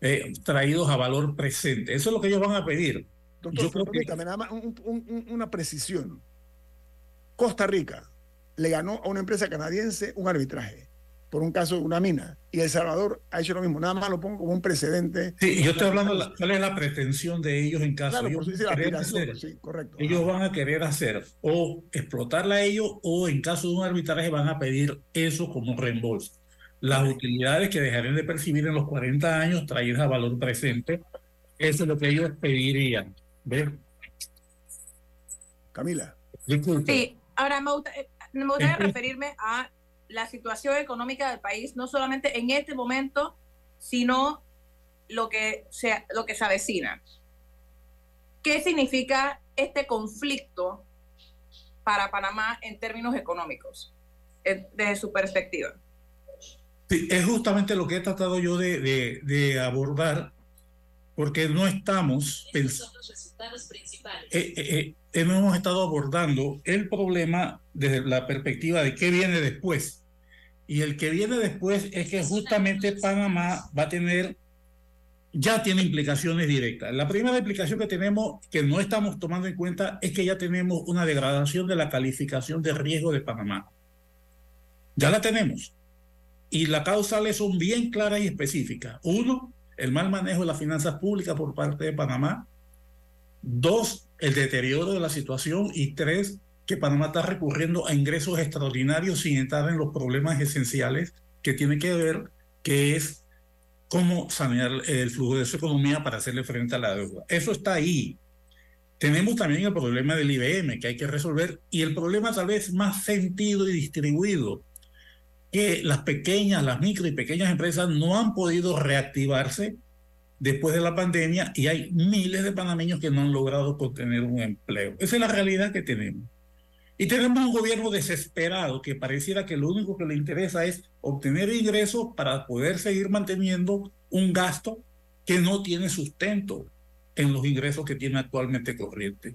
eh, traídos a valor presente. Eso es lo que ellos van a pedir. Doctor, Yo nada más una precisión. Costa Rica le ganó a una empresa canadiense un arbitraje por un caso de una mina. Y El Salvador ha hecho lo mismo. Nada más lo pongo como un precedente. Sí, yo estoy hablando de cuál es la pretensión de ellos en caso de ellos sí, correcto. Ellos van a querer hacer o explotarla a ellos o en caso de un arbitraje van a pedir eso como reembolso. Las utilidades que dejarán de percibir en los 40 años traídas a valor presente, eso es lo que ellos pedirían. ¿Ves? Camila. Sí, ahora me gustaría referirme a la situación económica del país, no solamente en este momento, sino lo que se, lo que se avecina. ¿Qué significa este conflicto para Panamá en términos económicos, desde su perspectiva? Sí, es justamente lo que he tratado yo de, de, abordar, porque no estamos pensando. Eh, eh, eh, no hemos estado abordando el problema desde la perspectiva de qué viene después. Y el que viene después es que justamente Panamá va a tener, ya tiene implicaciones directas. La primera implicación que tenemos, que no estamos tomando en cuenta, es que ya tenemos una degradación de la calificación de riesgo de Panamá. Ya la tenemos. Y las causales son bien claras y específicas. Uno, el mal manejo de las finanzas públicas por parte de Panamá. Dos, el deterioro de la situación y tres, que Panamá está recurriendo a ingresos extraordinarios sin entrar en los problemas esenciales que tiene que ver, que es cómo sanear el flujo de su economía para hacerle frente a la deuda. Eso está ahí. Tenemos también el problema del IBM que hay que resolver y el problema tal vez más sentido y distribuido, que las pequeñas, las micro y pequeñas empresas no han podido reactivarse después de la pandemia y hay miles de panameños que no han logrado obtener un empleo. Esa es la realidad que tenemos. Y tenemos un gobierno desesperado que pareciera que lo único que le interesa es obtener ingresos para poder seguir manteniendo un gasto que no tiene sustento en los ingresos que tiene actualmente corriente.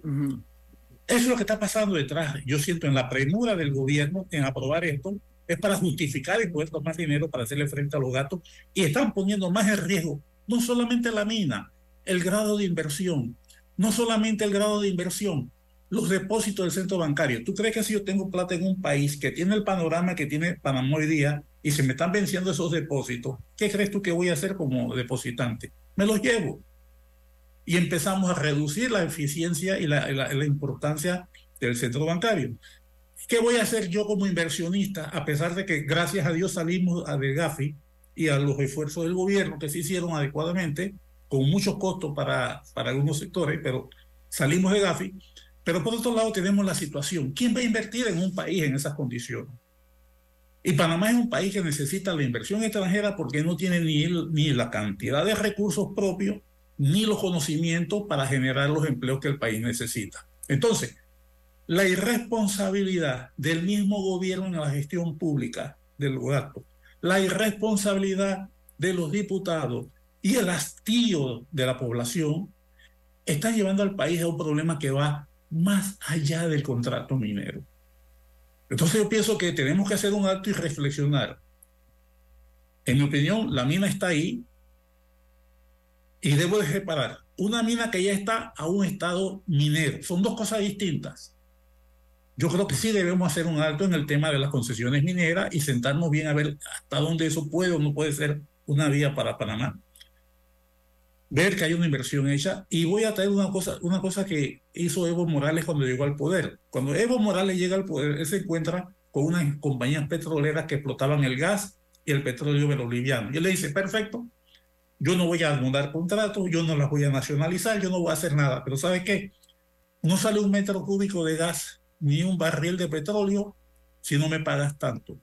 Eso es lo que está pasando detrás. Yo siento en la premura del gobierno en aprobar esto, es para justificar y poder tomar dinero para hacerle frente a los gastos y están poniendo más en riesgo no solamente la mina, el grado de inversión, no solamente el grado de inversión, los depósitos del centro bancario. ¿Tú crees que si yo tengo plata en un país que tiene el panorama que tiene Panamá hoy día y se me están venciendo esos depósitos, ¿qué crees tú que voy a hacer como depositante? Me los llevo. Y empezamos a reducir la eficiencia y la, importancia del centro bancario. ¿Qué voy a hacer yo como inversionista, a pesar de que gracias a Dios salimos de Gafi y a los esfuerzos del gobierno que se hicieron adecuadamente, con muchos costos para, para algunos sectores, pero salimos de Gafi? Pero por otro lado tenemos la situación. ¿Quién va a invertir en un país en esas condiciones? Y Panamá es un país que necesita la inversión extranjera porque no tiene ni, ni la cantidad de recursos propios ni los conocimientos para generar los empleos que el país necesita. Entonces, la irresponsabilidad del mismo gobierno en la gestión pública del gasto, la irresponsabilidad de los diputados y el hastío de la población están llevando al país a un problema que va más allá del contrato minero. Entonces yo pienso que tenemos que hacer un acto y reflexionar. En mi opinión, la mina está ahí y debo de reparar. Una mina que ya está a un estado minero. Son dos cosas distintas. Yo creo que sí debemos hacer un alto en el tema de las concesiones mineras y sentarnos bien a ver hasta dónde eso puede o no puede ser una vía para Panamá ver que hay una inversión hecha. Y voy a traer una cosa, una cosa que hizo Evo Morales cuando llegó al poder. Cuando Evo Morales llega al poder, él se encuentra con unas compañías petroleras que explotaban el gas y el petróleo boliviano. Y él le dice, perfecto, yo no voy a anular contratos, yo no las voy a nacionalizar, yo no voy a hacer nada. Pero ¿sabe qué? No sale un metro cúbico de gas ni un barril de petróleo si no me pagas tanto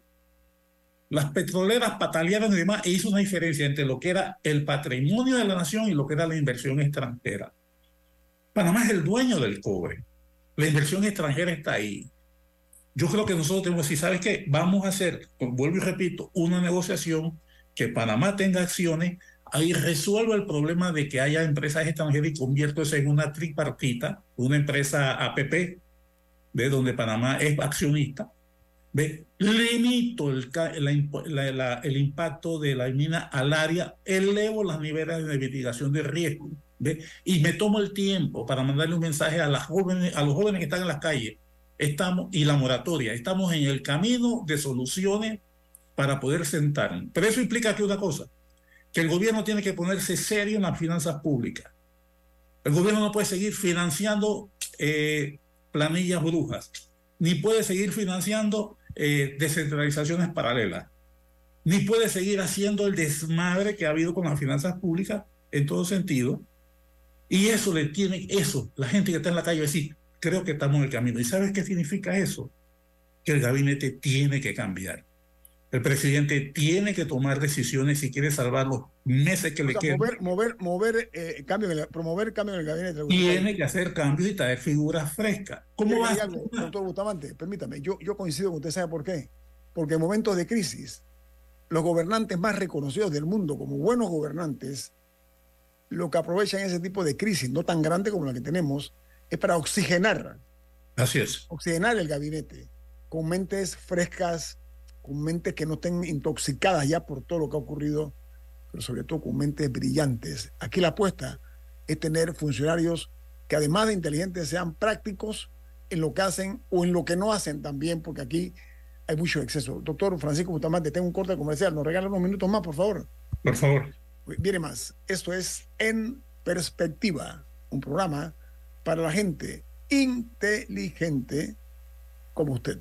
las petroleras patalearon y demás e hizo una diferencia entre lo que era el patrimonio de la nación y lo que era la inversión extranjera. Panamá es el dueño del cobre. La inversión extranjera está ahí. Yo creo que nosotros tenemos decir, ¿sabes qué? Vamos a hacer, vuelvo y repito, una negociación que Panamá tenga acciones, ahí resuelva el problema de que haya empresas extranjeras y convierto eso en una tripartita, una empresa APP, de donde Panamá es accionista, ¿Ve? Limito el, el impacto de la mina al área, elevo las niveles de mitigación de riesgo. ¿ve? Y me tomo el tiempo para mandarle un mensaje a, los jóvenes que están en las calles. Estamos, y la moratoria, estamos en el camino de soluciones para poder sentarnos. Pero eso implica que una cosa, que el gobierno tiene que ponerse serio en las finanzas públicas. El gobierno no puede seguir financiando eh, planillas brujas, ni puede seguir financiando eh, descentralizaciones paralelas, ni puede seguir haciendo el desmadre que ha habido con las finanzas públicas en todo sentido. Y eso le tiene, eso, la gente que está en la calle, decir, creo que estamos en el camino. ¿Y sabes qué significa eso? Que el gabinete tiene que cambiar. El presidente tiene que tomar decisiones si quiere salvar los meses que le quedan. Mover, mover, mover eh, cambio promover cambio en el gabinete. Tiene que hacer cambios y traer figuras frescas. ¿Cómo va Doctor Bustamante, permítame, yo, yo coincido con usted, ¿sabe por qué? Porque en momentos de crisis, los gobernantes más reconocidos del mundo como buenos gobernantes, lo que aprovechan ese tipo de crisis, no tan grande como la que tenemos, es para oxigenar. Así es. Oxigenar el gabinete con mentes frescas, con mentes que no estén intoxicadas ya por todo lo que ha ocurrido, pero sobre todo con mentes brillantes. Aquí la apuesta es tener funcionarios que además de inteligentes sean prácticos en lo que hacen o en lo que no hacen también, porque aquí hay mucho exceso. Doctor Francisco Bustamante, tengo un corte comercial, nos regala unos minutos más, por favor. Por favor. Viene más. Esto es En Perspectiva, un programa para la gente inteligente como usted.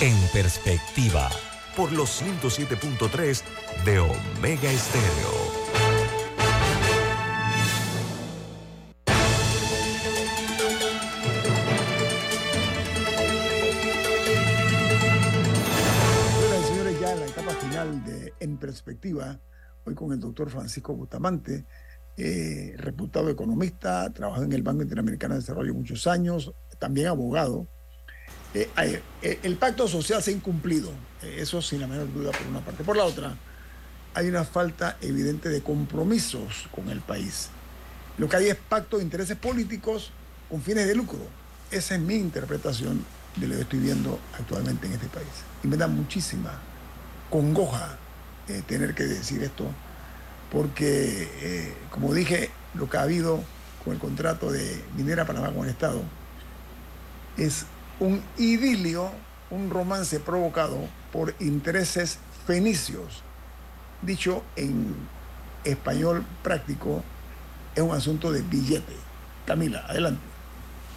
en perspectiva, por los 107.3 de Omega Estéreo. Y señores, ya en la etapa final de En Perspectiva, hoy con el doctor Francisco Bustamante, eh, reputado economista, trabajó en el Banco Interamericano de Desarrollo muchos años, también abogado. Eh, eh, el pacto social se ha incumplido, eh, eso sin la menor duda por una parte. Por la otra, hay una falta evidente de compromisos con el país. Lo que hay es pacto de intereses políticos con fines de lucro. Esa es mi interpretación de lo que estoy viendo actualmente en este país. Y me da muchísima congoja tener que decir esto, porque, como dije, lo que ha habido con el contrato de Minera Panamá con el Estado es un idilio, un romance provocado por intereses fenicios. Dicho en español práctico, es un asunto de billete. Camila, adelante.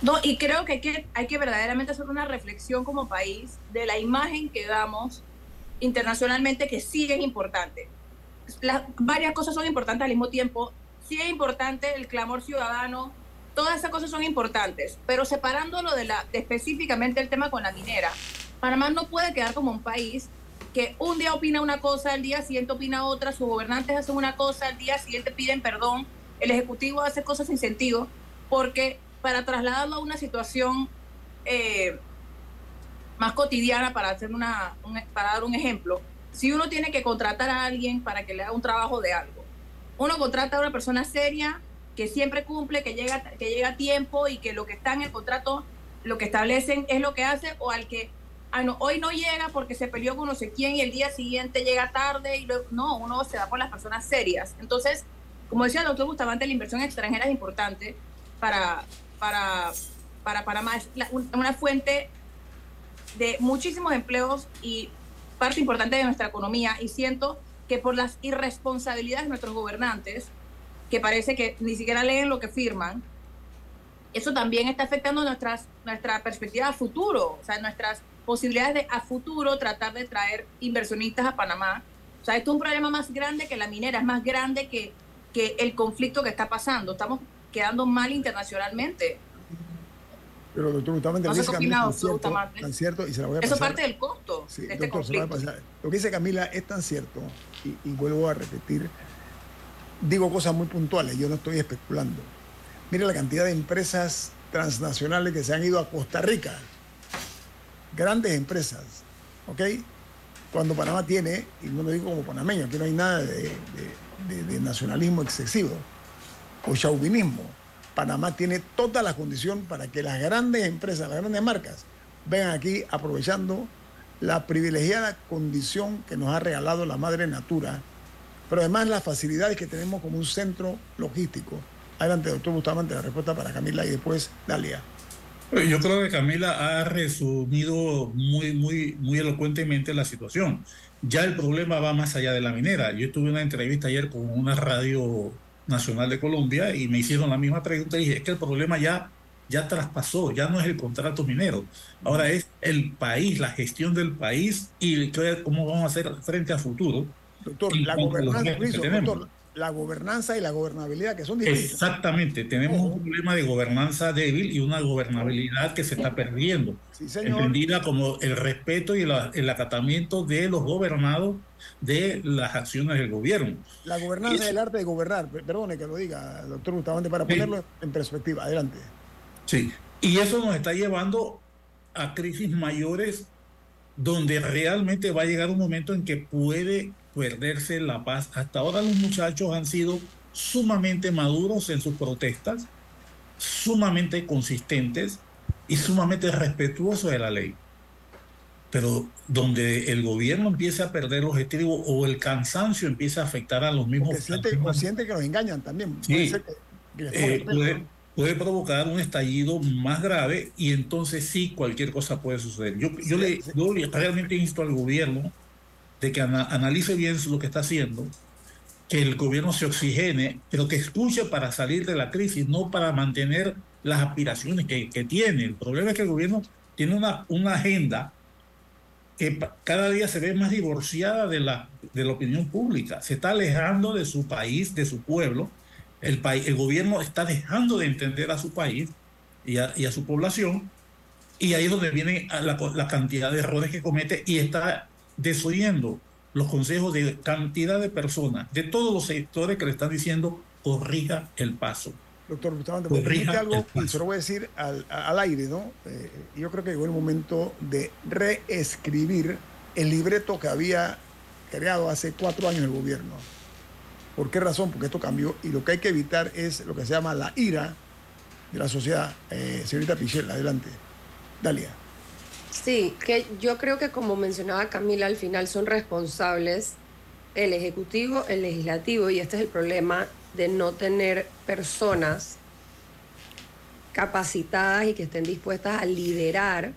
No, y creo que hay, que hay que verdaderamente hacer una reflexión como país de la imagen que damos internacionalmente, que sí es importante. Las, varias cosas son importantes al mismo tiempo. Sí es importante el clamor ciudadano, todas esas cosas son importantes, pero separándolo de, la, específicamente el tema con la minera, Panamá no puede quedar como un país que un día opina una cosa, el día siguiente opina otra, sus gobernantes hacen una cosa, el día siguiente piden perdón, el Ejecutivo hace cosas sin sentido, porque para trasladarlo a una situación eh, más cotidiana, para, hacer una, un- para dar un ejemplo, si uno tiene que contratar a alguien para que le haga un trabajo de algo, uno contrata a una persona seria que siempre cumple, que llega, que llega a tiempo y que lo que está en el contrato, lo que establecen es lo que hace, o al que ah, no, hoy no llega porque se peleó con no sé quién y el día siguiente llega tarde y luego- no, uno se da por las personas serias. Entonces, como decía el doctor Bustamante, la inversión extranjera es importante para, para, para Panamá, es una fuente de muchísimos empleos y parte importante de nuestra economía y siento que por las irresponsabilidades de nuestros gobernantes, que parece que ni siquiera leen lo que firman, eso también está afectando nuestras, nuestra perspectiva a futuro, o sea, nuestras posibilidades de a futuro tratar de traer inversionistas a Panamá. O sea, esto es un problema más grande que la minera, es más grande que, que el conflicto que está pasando. Estamos quedando mal internacionalmente. Pero doctor Bustamante, No sé Camila es doctor cierto, tan cierto, y se la voy a Eso es pasar. parte del costo Sí, de este doctor, conflicto. Lo que dice Camila es tan cierto, y, y vuelvo a repetir, digo cosas muy puntuales, yo no estoy especulando. Mire la cantidad de empresas transnacionales que se han ido a Costa Rica, grandes empresas, ¿ok? Cuando Panamá tiene, y no lo digo como panameño, aquí no hay nada de, nacionalismo excesivo o chauvinismo. Panamá tiene todas las condiciones para que las grandes empresas, las grandes marcas, vengan aquí aprovechando la privilegiada condición que nos ha regalado la madre natura, pero además las facilidades que tenemos como un centro logístico. Adelante, doctor Bustamante, la respuesta para Camila y después Dalia. Yo creo que Camila ha resumido muy, muy, muy elocuentemente la situación. Ya el problema va más allá de la minera. Yo tuve una entrevista ayer con una radio nacional de Colombia y me hicieron la misma pregunta dije, es que el problema ya, ya traspasó, ya no es el contrato minero, ahora es el país, la gestión del país y cómo vamos a hacer frente a futuro. Doctor, la gobernanza, doctor, la gobernanza y la gobernabilidad, que son distintas. Exactamente, tenemos un problema de gobernanza débil y una gobernabilidad que se está perdiendo, entendida como el respeto y el acatamiento de los gobernados de las acciones del gobierno. La gobernanza es el arte de gobernar, perdone que lo diga, doctor Bustamante, para ponerlo en perspectiva. Adelante. Sí, y eso nos está llevando a crisis mayores donde realmente va a llegar un momento en que puede perderse la paz. Hasta ahora los muchachos han sido sumamente maduros en sus protestas, sumamente consistentes y sumamente respetuosos de la ley. Pero donde el gobierno empieza a perder los estribos o el cansancio empieza a afectar a los mismos... Siente, que los engañan también. Sí, eh, puede, puede, provocar un estallido más grave y entonces sí cualquier cosa puede suceder. Yo, yo, le, yo realmente insto al gobierno de que analice bien lo que está haciendo, que el gobierno se oxigene, pero que escuche para salir de la crisis, no para mantener las aspiraciones que, que tiene. El problema es que el gobierno tiene una, una agenda que cada día se ve más divorciada de la, de la opinión pública. Se está alejando de su país, de su pueblo. El, país, el gobierno está dejando de entender a su país y a, y a su población. Y ahí es donde viene la, la, cantidad de errores que comete y está desoyendo los consejos de cantidad de personas, de todos los sectores que le están diciendo, corrija el paso. Doctor Bustamante, me algo y se lo voy a decir al, al aire, ¿no? Eh, yo creo que llegó el momento de reescribir el libreto que había creado hace cuatro años el gobierno. ¿Por qué razón? Porque esto cambió y lo que hay que evitar es lo que se llama la ira de la sociedad. Eh, señorita Pichel, adelante. Dalia. Sí, que yo creo que como mencionaba Camila, al final son responsables el Ejecutivo, el Legislativo, y este es el problema de no tener personas capacitadas y que estén dispuestas a liderar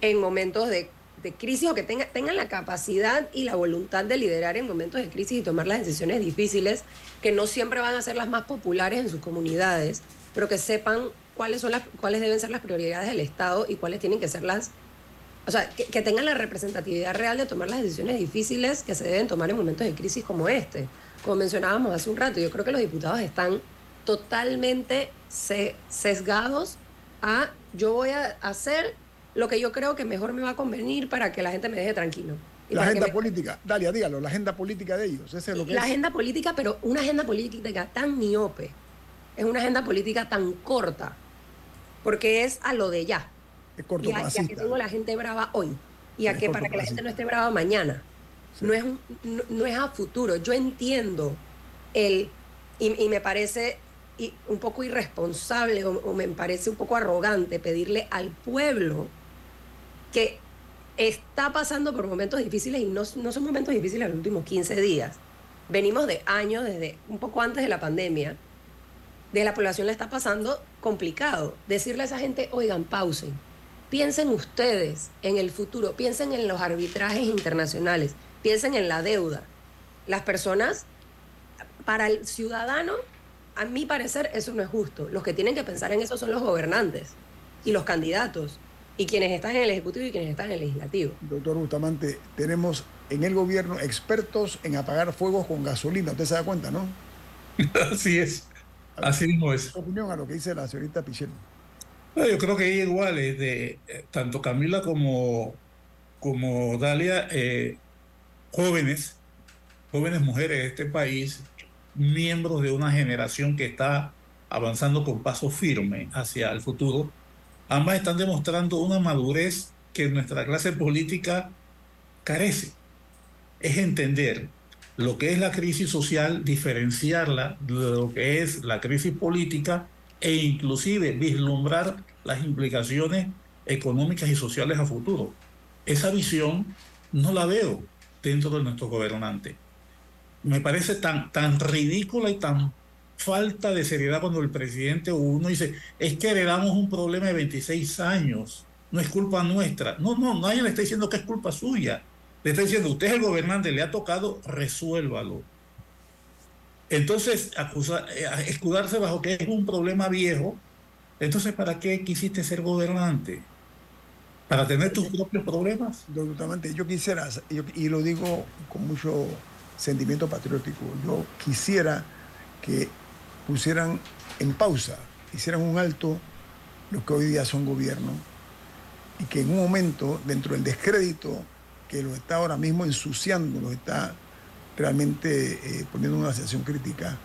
en momentos de, crisis o que tengan la capacidad y la voluntad de liderar en momentos de crisis y tomar las decisiones difíciles que no siempre van a ser las más populares en sus comunidades, pero que sepan cuáles, son las, cuáles deben ser las prioridades del Estado y cuáles tienen que ser las... O sea, que, tengan la representatividad real de tomar las decisiones difíciles que se deben tomar en momentos de crisis como este. Como mencionábamos hace un rato, yo creo que los diputados están totalmente sesgados a yo voy a hacer lo que yo creo que mejor me va a convenir para que la gente me deje tranquilo. la agenda política, Dalia, dígalo, la agenda política de ellos, ese es lo que La agenda política, pero una agenda política tan miope, es una agenda política tan corta, porque es a lo de ya. Es y a, que tengo la gente brava hoy. Y a que para que la gente no esté brava mañana. No, es no, es a futuro. Yo entiendo el, y, me parece un poco irresponsable o, me parece un poco arrogante pedirle al pueblo que está pasando por momentos difíciles y no, no son momentos difíciles los últimos 15 días. Venimos de años, desde un poco antes de la pandemia, de la población le está pasando complicado. Decirle a esa gente, oigan, pausen, piensen ustedes en el futuro, piensen en los arbitrajes internacionales, piensen en la deuda. Las personas, para el ciudadano, a mi parecer, eso no es justo. Los que tienen que pensar en eso son los gobernantes y los candidatos y quienes están en el Ejecutivo y quienes están en el Legislativo. Doctor Bustamante, tenemos en el gobierno expertos en apagar fuegos con gasolina. Usted se da cuenta, ¿no? Así es. Así mismo es. opinión a lo que dice la señorita Pichel? yo creo que igual, es de eh, tanto Camila como, como Dalia, eh, jóvenes, jóvenes mujeres de este país, miembros de una generación que está avanzando con paso firme hacia el futuro, ambas están demostrando una madurez que nuestra clase política carece. Es entender lo que es la crisis social, diferenciarla de lo que es la crisis política e inclusive vislumbrar las implicaciones económicas y sociales a futuro. Esa visión no la veo dentro de nuestro gobernante. Me parece tan, tan ridícula y tan falta de seriedad cuando el presidente uno dice, es que heredamos un problema de 26 años, no es culpa nuestra. No, no, nadie le está diciendo que es culpa suya. Le está diciendo, usted es el gobernante, le ha tocado, resuélvalo. Entonces, eh, escudarse bajo que es un problema viejo, entonces, ¿para qué quisiste ser gobernante? ¿Para tener tus propios problemas? Doctor yo quisiera, y lo digo con mucho sentimiento patriótico. Yo quisiera que pusieran en pausa, hicieran un alto los que hoy día son gobierno y que en un momento, dentro del descrédito que lo está ahora mismo ensuciando, lo está realmente eh, poniendo en una situación crítica,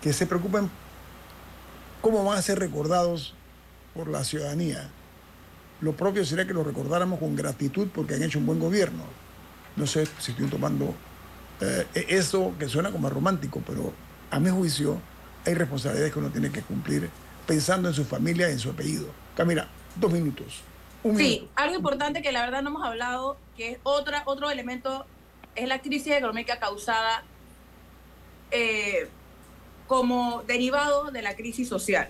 que se preocupen cómo van a ser recordados por la ciudadanía. Lo propio sería que los recordáramos con gratitud porque han hecho un buen gobierno. No sé si estoy tomando eh, eso que suena como romántico, pero a mi juicio hay responsabilidades que uno tiene que cumplir pensando en su familia y en su apellido. Camila, dos minutos. sí, algo importante que la verdad no hemos hablado, que es otra, otro elemento, es la crisis económica causada eh, como derivado de la crisis social.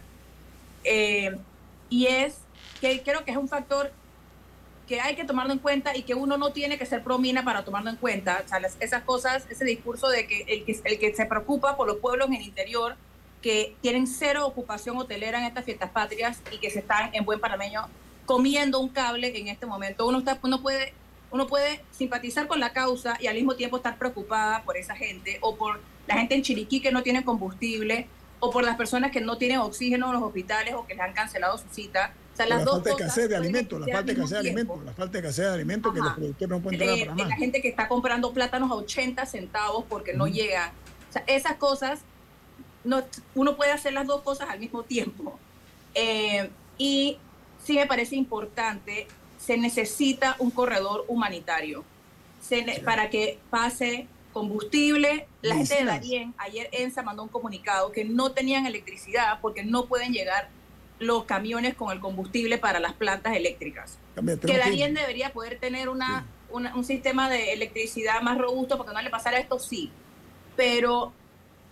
Eh, y es que creo que es un factor que hay que tomarlo en cuenta y que uno no tiene que ser promina para tomarlo en cuenta. O sea, esas cosas, ese discurso de que el, que el que se preocupa por los pueblos en el interior que tienen cero ocupación hotelera en estas fiestas patrias y que se están en buen panameño comiendo un cable en este momento. Uno, está, uno, puede, uno puede simpatizar con la causa y al mismo tiempo estar preocupada por esa gente o por la gente en Chiriquí que no tiene combustible o por las personas que no tienen oxígeno en los hospitales o que les han cancelado su cita. O sea, las la falta de escasez de alimentos, la falta de escasez de alimentos, la falta de escasez de alimentos que los productores no pueden traer para más. La gente que está comprando plátanos a 80 centavos porque no llegan. O sea, esas cosas no, uno puede hacer las dos cosas al mismo tiempo. Eh, y sí me parece importante, se necesita un corredor humanitario para que pase combustible. La gente de Darien, ayer ENSA mandó un comunicado que no tenían electricidad porque no pueden llegar los camiones con el combustible para las plantas eléctricas. que Darien debería poder tener una, un sistema de electricidad más robusto porque no le pasara esto, sí. Pero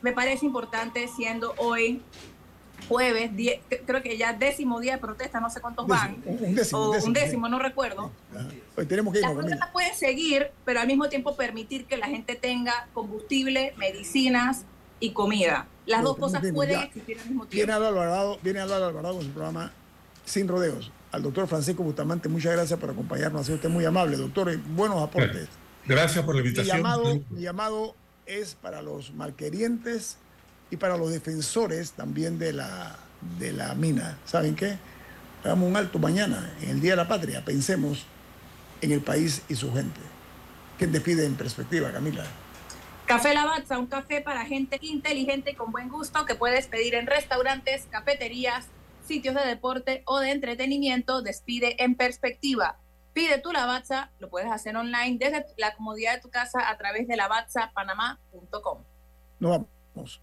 me parece importante siendo hoy jueves, creo que ya décimo día de protesta, no sé cuántos van, un décimo, o un décimo, no recuerdo. Hoy tenemos que ir, la protesta puede seguir, pero al mismo tiempo permitir que la gente tenga combustible, medicinas y comida. Las dos cosas pueden existir al mismo tiempo. Viene Álvaro Alvarado, viene Álvaro Alvarado con su programa Sin Rodeos. Al doctor Francisco Bustamante, muchas gracias por acompañarnos. Ha sido usted muy amable, doctor. Buenos aportes. Gracias por la invitación. llamado, mi llamado es para los malquerientes y para los defensores también de la, de la mina. ¿Saben qué? Hagamos un alto mañana, en el Día de la Patria. Pensemos en el país y su gente. ¿Quién despide en perspectiva, Camila? Café Lavazza, un café para gente inteligente y con buen gusto que puedes pedir en restaurantes, cafeterías, sitios de deporte o de entretenimiento. Despide en perspectiva. Pide tu Lavazza, lo puedes hacer online desde la comodidad de tu casa a través de lavazzapanamá.com. Nos vamos.